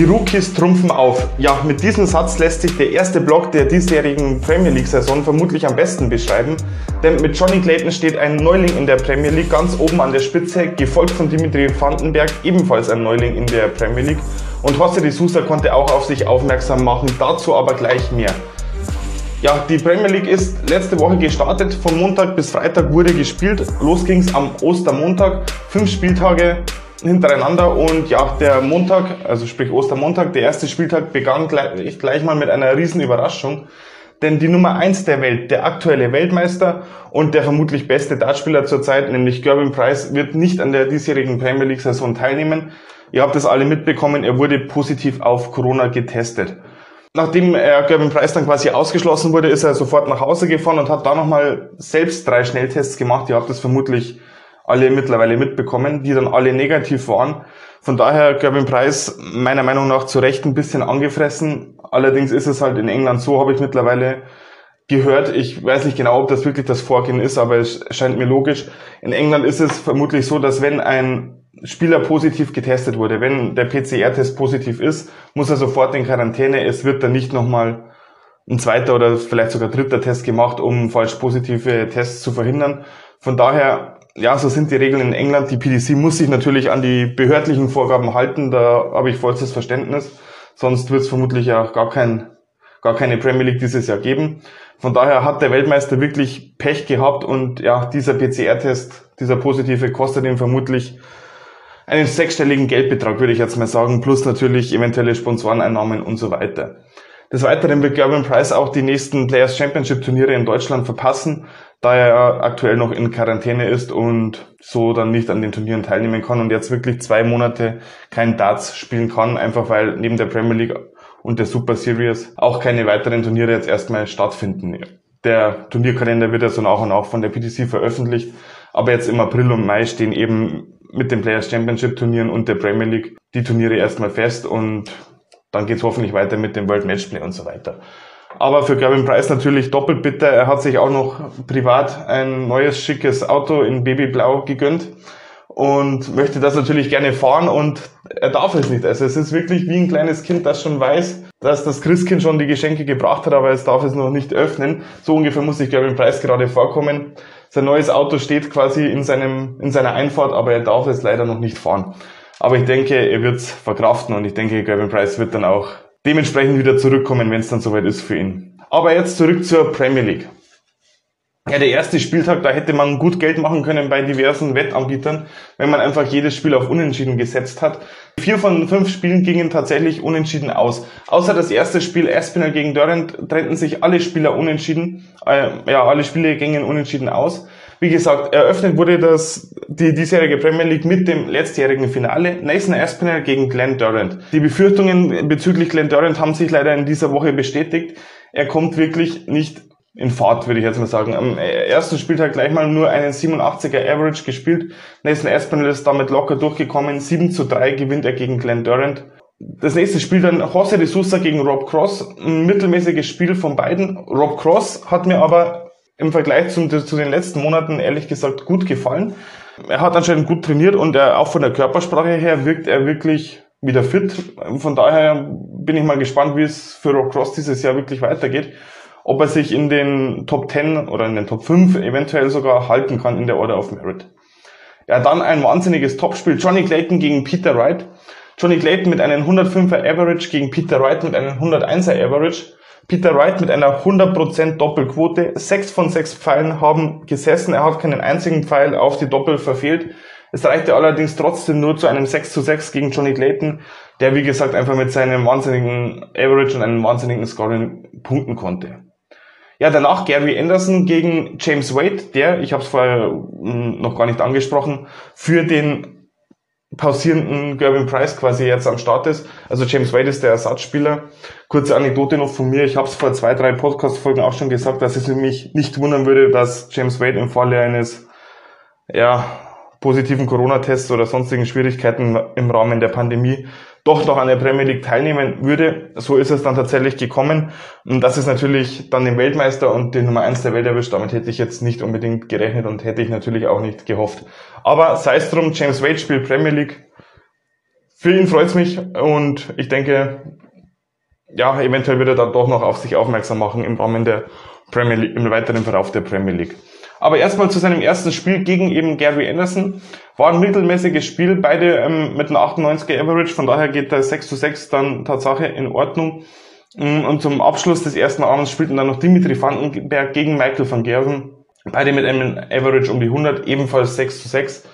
Die Rookies trumpfen auf. Ja, mit diesem Satz lässt sich der erste Block der diesjährigen Premier League-Saison vermutlich am besten beschreiben. Denn mit Johnny Clayton steht ein Neuling in der Premier League ganz oben an der Spitze, gefolgt von Dimitri Vandenberg, ebenfalls ein Neuling in der Premier League. Und José de Sousa konnte auch auf sich aufmerksam machen, dazu aber gleich mehr. Ja, die Premier League ist letzte Woche gestartet. Von Montag bis Freitag wurde gespielt. Los ging es am Ostermontag. Fünf Spieltage hintereinander und ja, der Montag, also sprich Ostermontag, der erste Spieltag begann gleich, gleich mal mit einer riesen Überraschung. Denn die Nummer eins der Welt, der aktuelle Weltmeister und der vermutlich beste Dartspieler zurzeit, nämlich Gervin Price, wird nicht an der diesjährigen Premier League Saison teilnehmen. Ihr habt das alle mitbekommen, er wurde positiv auf Corona getestet. Nachdem er Gervin Price dann quasi ausgeschlossen wurde, ist er sofort nach Hause gefahren und hat da nochmal selbst drei Schnelltests gemacht. Ihr habt das vermutlich alle mittlerweile mitbekommen, die dann alle negativ waren. Von daher Gervin Price meiner Meinung nach zu Recht ein bisschen angefressen. Allerdings ist es halt in England so, habe ich mittlerweile gehört. Ich weiß nicht genau, ob das wirklich das Vorgehen ist, aber es scheint mir logisch. In England ist es vermutlich so, dass wenn ein Spieler positiv getestet wurde, wenn der PCR-Test positiv ist, muss er sofort in Quarantäne. Es wird dann nicht nochmal ein zweiter oder vielleicht sogar dritter Test gemacht, um falsch positive Tests zu verhindern. Von daher ja, so sind die Regeln in England. Die PDC muss sich natürlich an die behördlichen Vorgaben halten. Da habe ich vollstes Verständnis. Sonst wird es vermutlich auch gar, kein, gar keine Premier League dieses Jahr geben. Von daher hat der Weltmeister wirklich Pech gehabt und ja, dieser PCR-Test, dieser positive, kostet ihm vermutlich einen sechsstelligen Geldbetrag, würde ich jetzt mal sagen, plus natürlich eventuelle Sponsoreneinnahmen und so weiter. Des Weiteren wird Gervin Price auch die nächsten Players Championship Turniere in Deutschland verpassen da er aktuell noch in Quarantäne ist und so dann nicht an den Turnieren teilnehmen kann und jetzt wirklich zwei Monate kein Darts spielen kann, einfach weil neben der Premier League und der Super Series auch keine weiteren Turniere jetzt erstmal stattfinden. Der Turnierkalender wird ja so nach und nach von der PTC veröffentlicht, aber jetzt im April und Mai stehen eben mit den Players Championship Turnieren und der Premier League die Turniere erstmal fest und dann geht's hoffentlich weiter mit dem World Matchplay und so weiter. Aber für Gavin Price natürlich doppelt bitter. Er hat sich auch noch privat ein neues schickes Auto in Babyblau gegönnt und möchte das natürlich gerne fahren und er darf es nicht. Also es ist wirklich wie ein kleines Kind, das schon weiß, dass das Christkind schon die Geschenke gebracht hat, aber es darf es noch nicht öffnen. So ungefähr muss sich Gavin Price gerade vorkommen. Sein neues Auto steht quasi in seinem, in seiner Einfahrt, aber er darf es leider noch nicht fahren. Aber ich denke, er wird es verkraften und ich denke, Gavin Price wird dann auch dementsprechend wieder zurückkommen, wenn es dann soweit ist für ihn. Aber jetzt zurück zur Premier League. Ja, der erste Spieltag, da hätte man gut Geld machen können bei diversen Wettanbietern, wenn man einfach jedes Spiel auf Unentschieden gesetzt hat. Vier von fünf Spielen gingen tatsächlich unentschieden aus. Außer das erste Spiel Espinel gegen Durant trennten sich alle Spieler unentschieden. Äh, ja, alle Spiele gingen unentschieden aus. Wie gesagt, eröffnet wurde das, die diesjährige Premier League mit dem letztjährigen Finale. Nathan Aspinall gegen Glenn Durant. Die Befürchtungen bezüglich Glenn Durant haben sich leider in dieser Woche bestätigt. Er kommt wirklich nicht in Fahrt, würde ich jetzt mal sagen. Am ersten Spieltag gleich mal nur einen 87er Average gespielt. Nathan Aspinall ist damit locker durchgekommen. 7 zu 3 gewinnt er gegen Glenn Durant. Das nächste Spiel dann José de Sousa gegen Rob Cross. Ein mittelmäßiges Spiel von beiden. Rob Cross hat mir aber im Vergleich zu, zu den letzten Monaten ehrlich gesagt gut gefallen. Er hat anscheinend gut trainiert und er, auch von der Körpersprache her wirkt er wirklich wieder fit. Von daher bin ich mal gespannt, wie es für Rob Cross dieses Jahr wirklich weitergeht. Ob er sich in den Top 10 oder in den Top 5 eventuell sogar halten kann in der Order of Merit. Ja, dann ein wahnsinniges Topspiel. Johnny Clayton gegen Peter Wright. Johnny Clayton mit einem 105er Average gegen Peter Wright mit einem 101er Average. Peter Wright mit einer 100% Doppelquote. Sechs von sechs Pfeilen haben gesessen. Er hat keinen einzigen Pfeil auf die Doppel verfehlt. Es reichte allerdings trotzdem nur zu einem 6 zu 6 gegen Johnny Clayton, der wie gesagt einfach mit seinem wahnsinnigen Average und einem wahnsinnigen Scoring punkten konnte. Ja, danach Gary Anderson gegen James Wade, der, ich habe es vorher hm, noch gar nicht angesprochen, für den pausierenden Gervin Price quasi jetzt am Start ist. Also James Wade ist der Ersatzspieler. Kurze Anekdote noch von mir. Ich habe es vor zwei, drei Podcast-Folgen auch schon gesagt, dass es mich nicht wundern würde, dass James Wade im Falle eines ja, positiven Corona-Tests oder sonstigen Schwierigkeiten im Rahmen der Pandemie doch noch an der Premier League teilnehmen würde. So ist es dann tatsächlich gekommen. Und das ist natürlich dann den Weltmeister und den Nummer 1 der Welt erwischt. Damit hätte ich jetzt nicht unbedingt gerechnet und hätte ich natürlich auch nicht gehofft. Aber sei es drum, James Wade spielt Premier League. Für ihn freut's mich und ich denke, ja, eventuell wird er dann doch noch auf sich aufmerksam machen im Rahmen der Premier League, im weiteren Verlauf der Premier League. Aber erstmal zu seinem ersten Spiel gegen eben Gary Anderson. War ein mittelmäßiges Spiel, beide ähm, mit einem 98er Average, von daher geht der 6 zu 6 dann Tatsache in Ordnung. Mm, und zum Abschluss des ersten Abends spielten dann noch Dimitri Vandenberg gegen Michael van Gerven. Beide mit einem Average um die 100, ebenfalls 6 zu 6.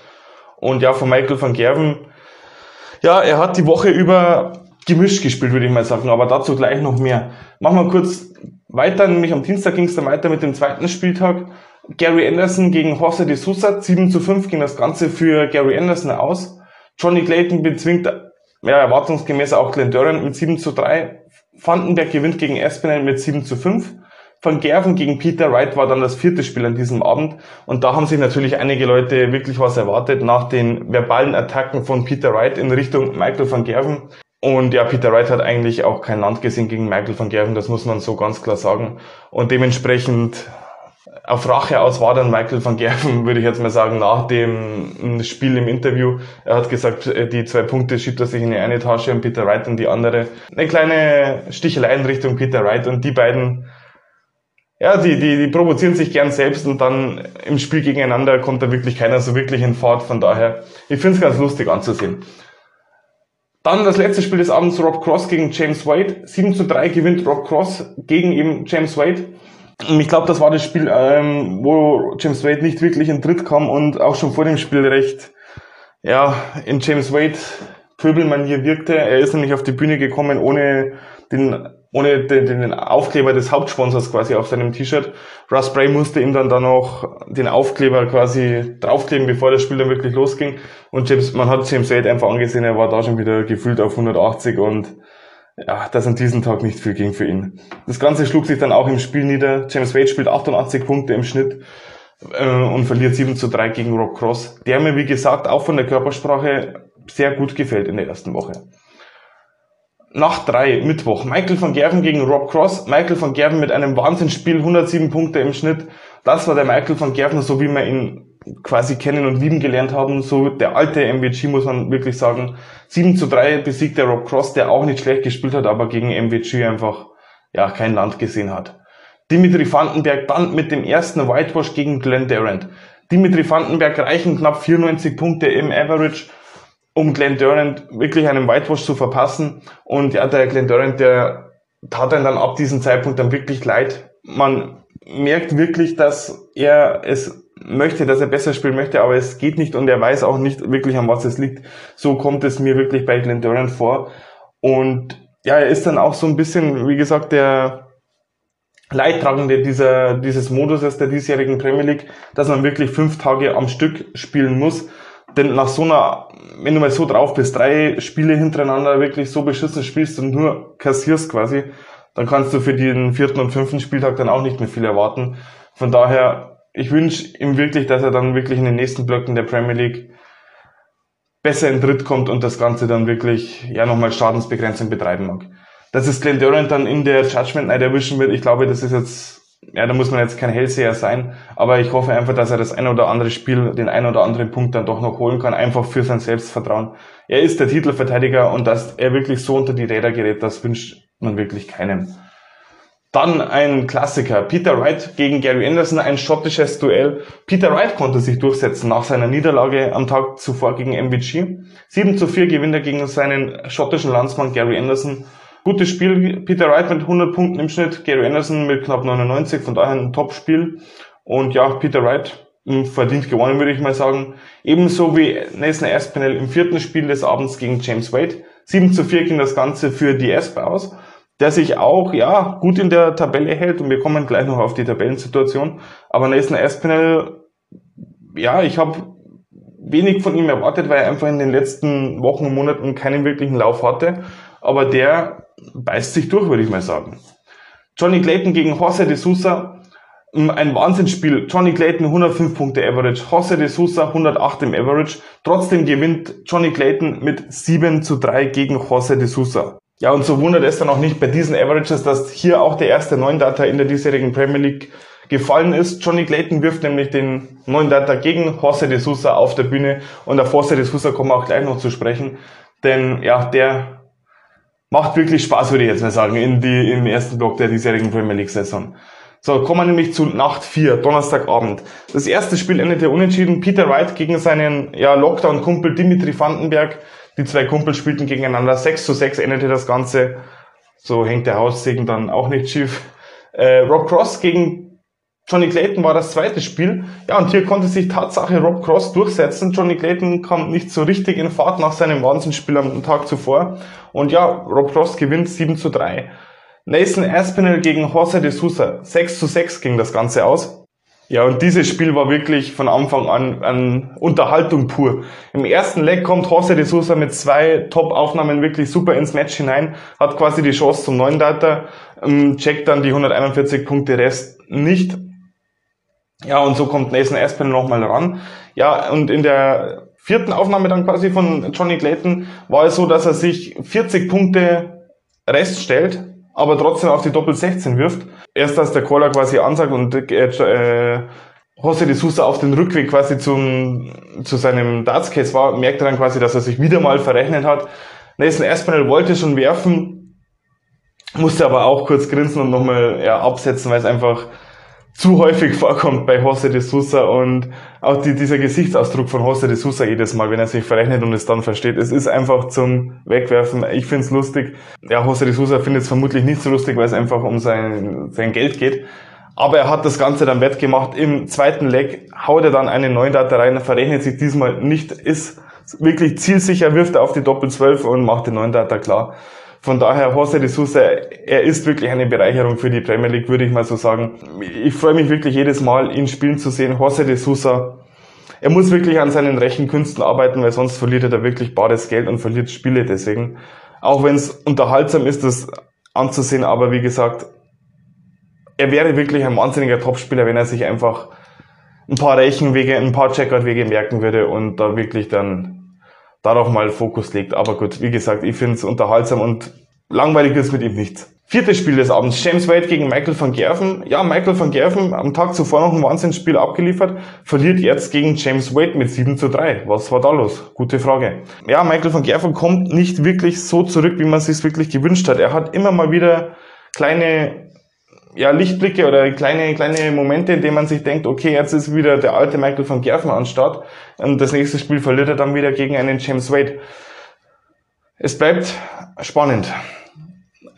Und ja, von Michael van Gerven, ja, er hat die Woche über gemischt gespielt, würde ich mal sagen, aber dazu gleich noch mehr. Machen wir kurz weiter, nämlich am Dienstag ging es dann weiter mit dem zweiten Spieltag. Gary Anderson gegen José de Sousa, 7 zu 5 ging das Ganze für Gary Anderson aus. Johnny Clayton bezwingt, ja, erwartungsgemäß auch Glenn Durant mit 7 zu 3. Vandenberg gewinnt gegen Espinel mit 7 zu 5. Van Gerven gegen Peter Wright war dann das vierte Spiel an diesem Abend. Und da haben sich natürlich einige Leute wirklich was erwartet nach den verbalen Attacken von Peter Wright in Richtung Michael van Gerven. Und ja, Peter Wright hat eigentlich auch kein Land gesehen gegen Michael van Gerven, das muss man so ganz klar sagen. Und dementsprechend auf Rache aus war dann Michael van Gerven, würde ich jetzt mal sagen, nach dem Spiel im Interview. Er hat gesagt, äh, die zwei Punkte schiebt er sich in die eine Tasche und Peter Wright in die andere. Eine kleine Stichelei in Richtung Peter Wright und die beiden ja, die, die, die provozieren sich gern selbst und dann im Spiel gegeneinander kommt da wirklich keiner so wirklich in Fahrt. Von daher, ich finde es ganz lustig anzusehen. Dann das letzte Spiel des Abends, Rob Cross gegen James Wade. 7 zu 3 gewinnt Rob Cross gegen eben James Wade. Und ich glaube, das war das Spiel, ähm, wo James Wade nicht wirklich in Tritt kam und auch schon vor dem Spiel recht, ja, in James Wade Pöbelmanier wirkte. Er ist nämlich auf die Bühne gekommen, ohne den ohne den, den Aufkleber des Hauptsponsors quasi auf seinem T-Shirt. Russ Bray musste ihm dann da noch den Aufkleber quasi draufkleben, bevor das Spiel dann wirklich losging. Und James, man hat James Wade einfach angesehen, er war da schon wieder gefühlt auf 180 und ja, das an diesem Tag nicht viel ging für ihn. Das Ganze schlug sich dann auch im Spiel nieder. James Wade spielt 88 Punkte im Schnitt äh, und verliert 7 zu 3 gegen Rob Cross, der mir, wie gesagt, auch von der Körpersprache sehr gut gefällt in der ersten Woche. Nacht 3, Mittwoch. Michael van Gerven gegen Rob Cross. Michael van Gerven mit einem Wahnsinnsspiel, 107 Punkte im Schnitt. Das war der Michael van Gerven, so wie wir ihn quasi kennen und lieben gelernt haben. So der alte MVG, muss man wirklich sagen. 7 zu 3 besiegt der Rob Cross, der auch nicht schlecht gespielt hat, aber gegen MVG einfach, ja, kein Land gesehen hat. Dimitri Vandenberg dann mit dem ersten Whitewash gegen Glenn Durant. Dimitri Vandenberg reichen knapp 94 Punkte im Average um Glenn Durant wirklich einen Whitewash zu verpassen. Und ja, der Glenn Durant, der tat dann, dann ab diesem Zeitpunkt dann wirklich leid. Man merkt wirklich, dass er es möchte, dass er besser spielen möchte, aber es geht nicht und er weiß auch nicht wirklich, an was es liegt. So kommt es mir wirklich bei Glenn Durant vor. Und ja, er ist dann auch so ein bisschen, wie gesagt, der Leidtragende dieser, dieses Moduses der diesjährigen Premier League, dass man wirklich fünf Tage am Stück spielen muss. Denn nach so einer, wenn du mal so drauf bist, drei Spiele hintereinander wirklich so beschissen spielst und nur kassierst quasi, dann kannst du für den vierten und fünften Spieltag dann auch nicht mehr viel erwarten. Von daher, ich wünsche ihm wirklich, dass er dann wirklich in den nächsten Blöcken der Premier League besser in Dritt kommt und das Ganze dann wirklich, ja, nochmal Schadensbegrenzung betreiben mag. Dass es Glenn Durant dann in der Judgment Night erwischen wird, ich glaube, das ist jetzt ja, da muss man jetzt kein Hellseher sein, aber ich hoffe einfach, dass er das ein oder andere Spiel, den ein oder anderen Punkt dann doch noch holen kann, einfach für sein Selbstvertrauen. Er ist der Titelverteidiger und dass er wirklich so unter die Räder gerät, das wünscht man wirklich keinem. Dann ein Klassiker. Peter Wright gegen Gary Anderson, ein schottisches Duell. Peter Wright konnte sich durchsetzen nach seiner Niederlage am Tag zuvor gegen MVG. 7 zu 4 gewinnt er gegen seinen schottischen Landsmann Gary Anderson. Gutes Spiel, Peter Wright mit 100 Punkten im Schnitt, Gary Anderson mit knapp 99, von daher ein Top-Spiel. Und ja, Peter Wright verdient gewonnen, würde ich mal sagen. Ebenso wie Nathan Aspinall im vierten Spiel des Abends gegen James Wade. 7 zu 4 ging das Ganze für die Esp aus, der sich auch, ja, gut in der Tabelle hält und wir kommen gleich noch auf die Tabellensituation. Aber Nathan Aspinall, ja, ich habe wenig von ihm erwartet, weil er einfach in den letzten Wochen und Monaten keinen wirklichen Lauf hatte. Aber der beißt sich durch, würde ich mal sagen. Johnny Clayton gegen José de Sousa, mm, ein Wahnsinnsspiel. Johnny Clayton 105 Punkte Average, José de Sousa 108 im Average. Trotzdem gewinnt Johnny Clayton mit 7 zu 3 gegen José de Sousa. Ja, und so wundert es dann auch nicht bei diesen Averages, dass hier auch der erste neuen Data in der diesjährigen Premier League gefallen ist. Johnny Clayton wirft nämlich den neuen Data gegen José de Sousa auf der Bühne und auf José de Sousa kommen wir auch gleich noch zu sprechen. denn ja, der macht wirklich Spaß, würde ich jetzt mal sagen, in die, im ersten Block der diesjährigen Premier League Saison. So, kommen wir nämlich zu Nacht 4, Donnerstagabend. Das erste Spiel endete unentschieden. Peter Wright gegen seinen ja, Lockdown-Kumpel Dimitri Vandenberg. Die zwei Kumpel spielten gegeneinander. 6 zu 6 endete das Ganze. So hängt der Haussegen dann auch nicht schief. Äh, Rob Cross gegen Johnny Clayton war das zweite Spiel. Ja, und hier konnte sich Tatsache Rob Cross durchsetzen. Johnny Clayton kam nicht so richtig in Fahrt nach seinem Wahnsinnsspiel am Tag zuvor. Und ja, Rob Cross gewinnt 7 zu 3. Nathan Aspinall gegen Jose de Sousa. 6 zu 6 ging das Ganze aus. Ja, und dieses Spiel war wirklich von Anfang an an Unterhaltung pur. Im ersten Leg kommt Jose de Sousa mit zwei Top-Aufnahmen wirklich super ins Match hinein, hat quasi die Chance zum neuen Data, ähm, checkt dann die 141 Punkte Rest nicht. Ja, und so kommt Nathan Aspinall nochmal ran. Ja, und in der vierten Aufnahme dann quasi von Johnny Clayton war es so, dass er sich 40 Punkte Rest stellt aber trotzdem auf die Doppel 16 wirft. Erst als der Caller quasi ansagt und äh, äh, José de Sousa auf den Rückweg quasi zum, zu seinem Darts-Case war, merkt er dann quasi, dass er sich wieder mal verrechnet hat. Nathan Aspinall wollte schon werfen, musste aber auch kurz grinsen und nochmal ja, absetzen, weil es einfach zu häufig vorkommt bei Jose de Sousa und auch die, dieser Gesichtsausdruck von Jose de Sousa jedes Mal, wenn er sich verrechnet und es dann versteht. Es ist einfach zum Wegwerfen. Ich find's lustig. Ja, Jose de Sousa findet es vermutlich nicht so lustig, weil es einfach um sein, sein Geld geht. Aber er hat das Ganze dann wettgemacht. Im zweiten Leg haut er dann einen neuen Data rein, verrechnet sich diesmal nicht, ist wirklich zielsicher, wirft er auf die Doppel 12 und macht den neuen Data klar. Von daher, José de Sousa, er ist wirklich eine Bereicherung für die Premier League, würde ich mal so sagen. Ich freue mich wirklich jedes Mal, ihn spielen zu sehen. José de Sousa, er muss wirklich an seinen rechten Künsten arbeiten, weil sonst verliert er da wirklich bares Geld und verliert Spiele deswegen. Auch wenn es unterhaltsam ist, das anzusehen, aber wie gesagt, er wäre wirklich ein wahnsinniger Topspieler, wenn er sich einfach ein paar Rechenwege, ein paar Checkout-Wege merken würde und da wirklich dann darauf mal Fokus legt. Aber gut, wie gesagt, ich finde es unterhaltsam und langweilig ist mit ihm nichts. Viertes Spiel des Abends, James Wade gegen Michael van Gerven. Ja, Michael van Gerven am Tag zuvor noch ein Wahnsinnsspiel abgeliefert, verliert jetzt gegen James Wade mit 7 zu 3. Was war da los? Gute Frage. Ja, Michael van Gerven kommt nicht wirklich so zurück, wie man sich wirklich gewünscht hat. Er hat immer mal wieder kleine ja, Lichtblicke oder kleine, kleine Momente, in denen man sich denkt, okay, jetzt ist wieder der alte Michael von Gerfen an Start und das nächste Spiel verliert er dann wieder gegen einen James Wade. Es bleibt spannend.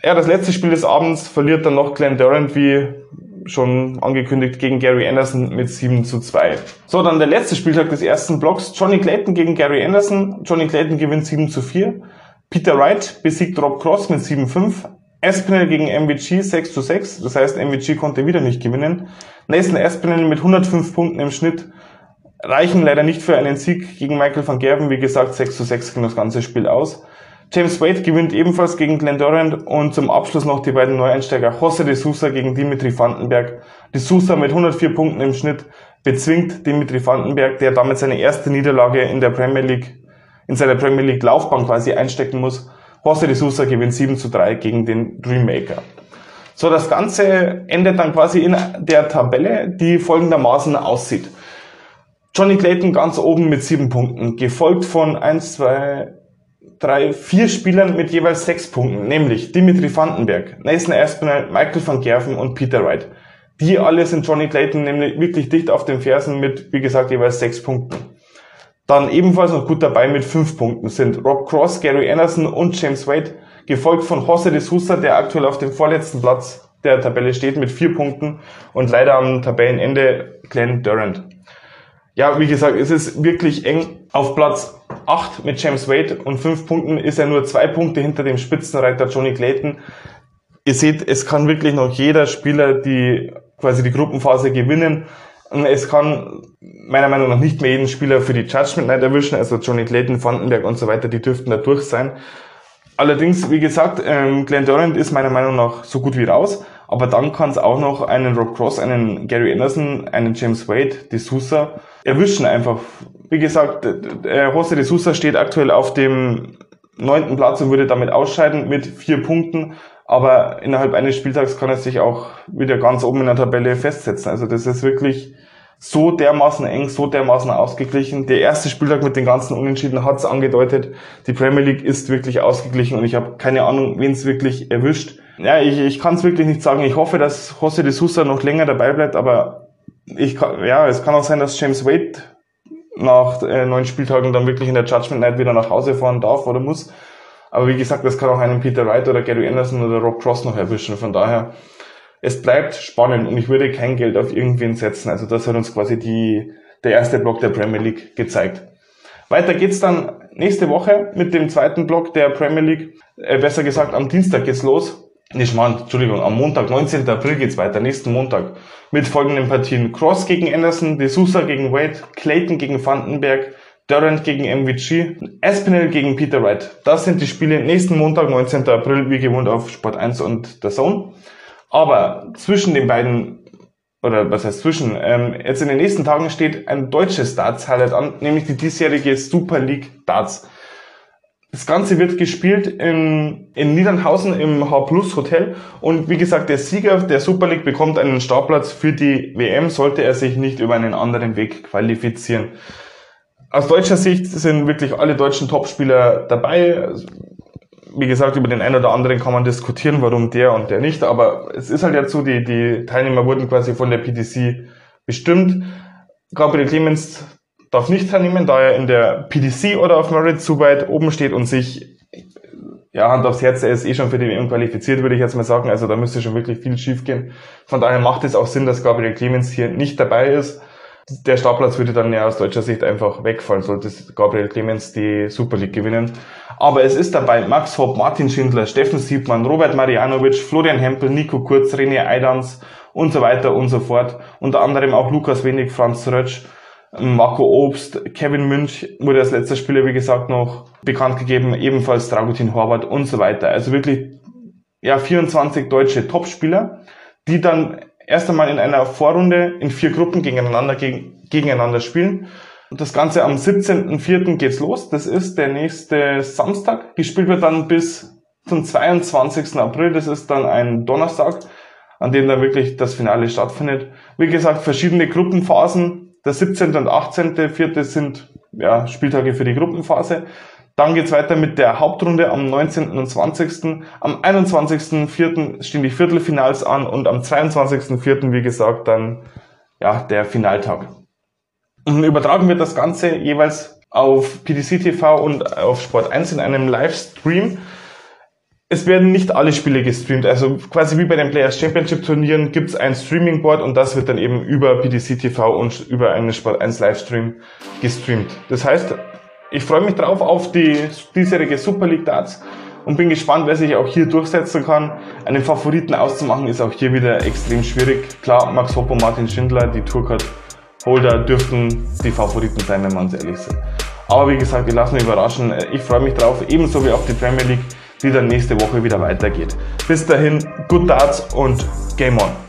Ja, das letzte Spiel des Abends verliert dann noch Glenn Durant, wie schon angekündigt, gegen Gary Anderson mit 7 zu 2. So, dann der letzte Spieltag des ersten Blocks. Johnny Clayton gegen Gary Anderson. Johnny Clayton gewinnt 7 zu 4. Peter Wright besiegt Rob Cross mit 7-5. Espinel gegen MVG 6 zu 6, das heißt MVG konnte wieder nicht gewinnen. Nathan Espinel mit 105 Punkten im Schnitt reichen leider nicht für einen Sieg gegen Michael van Gerben. Wie gesagt, 6 zu 6 ging das ganze Spiel aus. James Wade gewinnt ebenfalls gegen Glenn Durant und zum Abschluss noch die beiden Neueinsteiger Jose de Sousa gegen Dimitri Vandenberg. De Sousa mit 104 Punkten im Schnitt bezwingt Dimitri Vandenberg, der damit seine erste Niederlage in der Premier League, in seiner Premier League Laufbahn quasi einstecken muss. José de Sousa gewinnt 7 zu 3 gegen den Dreammaker. So, das Ganze endet dann quasi in der Tabelle, die folgendermaßen aussieht. Johnny Clayton ganz oben mit 7 Punkten, gefolgt von 1, 2, 3, 4 Spielern mit jeweils 6 Punkten, nämlich Dimitri Vandenberg, Nathan Aspinall, Michael van Gerven und Peter Wright. Die alle sind Johnny Clayton nämlich wirklich dicht auf den Fersen mit, wie gesagt, jeweils 6 Punkten. Dann ebenfalls noch gut dabei mit fünf Punkten sind Rob Cross, Gary Anderson und James Wade, gefolgt von Jose de Sousa, der aktuell auf dem vorletzten Platz der Tabelle steht mit vier Punkten und leider am Tabellenende Glenn Durant. Ja, wie gesagt, es ist wirklich eng. Auf Platz 8 mit James Wade und fünf Punkten ist er nur zwei Punkte hinter dem Spitzenreiter Johnny Clayton. Ihr seht, es kann wirklich noch jeder Spieler die quasi die Gruppenphase gewinnen. Es kann meiner Meinung nach nicht mehr jeden Spieler für die Judgment Night erwischen, also Johnny Clayton, Vandenberg und so weiter, die dürften da durch sein. Allerdings, wie gesagt, ähm, Glenn Durant ist meiner Meinung nach so gut wie raus, aber dann kann es auch noch einen Rob Cross, einen Gary Anderson, einen James Wade, die Sousa erwischen einfach. Wie gesagt, äh, Jose de Sousa steht aktuell auf dem neunten Platz und würde damit ausscheiden mit vier Punkten. Aber innerhalb eines Spieltags kann er sich auch wieder ganz oben in der Tabelle festsetzen. Also das ist wirklich so dermaßen eng, so dermaßen ausgeglichen. Der erste Spieltag mit den ganzen Unentschieden hat es angedeutet. Die Premier League ist wirklich ausgeglichen und ich habe keine Ahnung, wen es wirklich erwischt. Ja, ich, ich kann es wirklich nicht sagen. Ich hoffe, dass José de Sousa noch länger dabei bleibt, aber ich kann, ja, es kann auch sein, dass James Wade nach äh, neun Spieltagen dann wirklich in der Judgment Night wieder nach Hause fahren darf oder muss. Aber wie gesagt, das kann auch einen Peter Wright oder Gary Anderson oder Rob Cross noch erwischen. Von daher, es bleibt spannend und ich würde kein Geld auf irgendwen setzen. Also das hat uns quasi die, der erste Block der Premier League gezeigt. Weiter geht's dann nächste Woche mit dem zweiten Block der Premier League. Äh, besser gesagt, am Dienstag geht's los. Nicht mal, Entschuldigung, am Montag, 19. April geht's weiter, nächsten Montag. Mit folgenden Partien. Cross gegen Anderson, De Sousa gegen Wade, Clayton gegen Vandenberg, Durant gegen MVG, Espinel gegen Peter Wright. Das sind die Spiele nächsten Montag, 19. April, wie gewohnt auf Sport 1 und der Zone. Aber zwischen den beiden, oder was heißt zwischen, ähm, jetzt in den nächsten Tagen steht ein deutsches Darts-Highlight an, nämlich die diesjährige Super League Darts. Das Ganze wird gespielt in, in Niedernhausen im H-Plus Hotel und wie gesagt, der Sieger der Super League bekommt einen Startplatz für die WM, sollte er sich nicht über einen anderen Weg qualifizieren. Aus deutscher Sicht sind wirklich alle deutschen Topspieler dabei wie gesagt, über den einen oder anderen kann man diskutieren, warum der und der nicht, aber es ist halt jetzt so, die, die Teilnehmer wurden quasi von der PDC bestimmt. Gabriel Clemens darf nicht teilnehmen, da er in der PDC oder auf Merit zu weit oben steht und sich, ja, Hand aufs Herz, er ist eh schon für die WM qualifiziert, würde ich jetzt mal sagen, also da müsste schon wirklich viel schief gehen. Von daher macht es auch Sinn, dass Gabriel Clemens hier nicht dabei ist der Startplatz würde dann ja aus deutscher Sicht einfach wegfallen, sollte Gabriel Clemens die Super League gewinnen. Aber es ist dabei Max Hopp, Martin Schindler, Steffen Siebmann, Robert Marianovic, Florian Hempel, Nico Kurz, René Eidams und so weiter und so fort. Unter anderem auch Lukas Wenig, Franz Rötsch, Marco Obst, Kevin Münch wurde als letzter Spieler, wie gesagt, noch bekannt gegeben, ebenfalls Dragutin Horvath und so weiter. Also wirklich, ja, 24 deutsche Topspieler, die dann erst einmal in einer Vorrunde in vier Gruppen gegeneinander, gegen, gegeneinander spielen. Und das Ganze am 17.04. geht's los. Das ist der nächste Samstag. Gespielt wird dann bis zum 22. April. Das ist dann ein Donnerstag, an dem dann wirklich das Finale stattfindet. Wie gesagt, verschiedene Gruppenphasen. Der 17. und 18.04. sind ja, Spieltage für die Gruppenphase. Dann geht's weiter mit der Hauptrunde am 19. und 20. Am 21.04. stehen die Viertelfinals an und am 22.04. wie gesagt dann ja der Finaltag. Und übertragen wird das Ganze jeweils auf PDC TV und auf Sport 1 in einem Livestream. Es werden nicht alle Spiele gestreamt, also quasi wie bei den Players Championship Turnieren gibt es ein Streaming Board und das wird dann eben über PDC TV und über einen Sport 1 Livestream gestreamt. Das heißt, ich freue mich drauf auf die diesjährige Super League Darts und bin gespannt, wer sich auch hier durchsetzen kann. Einen Favoriten auszumachen ist auch hier wieder extrem schwierig. Klar, Max Hopp Martin Schindler, die Tourcard Holder dürften die Favoriten sein, wenn man ehrlich sind. Aber wie gesagt, wir lassen uns überraschen. Ich freue mich drauf, ebenso wie auf die Premier League, die dann nächste Woche wieder weitergeht. Bis dahin, good Darts und Game On!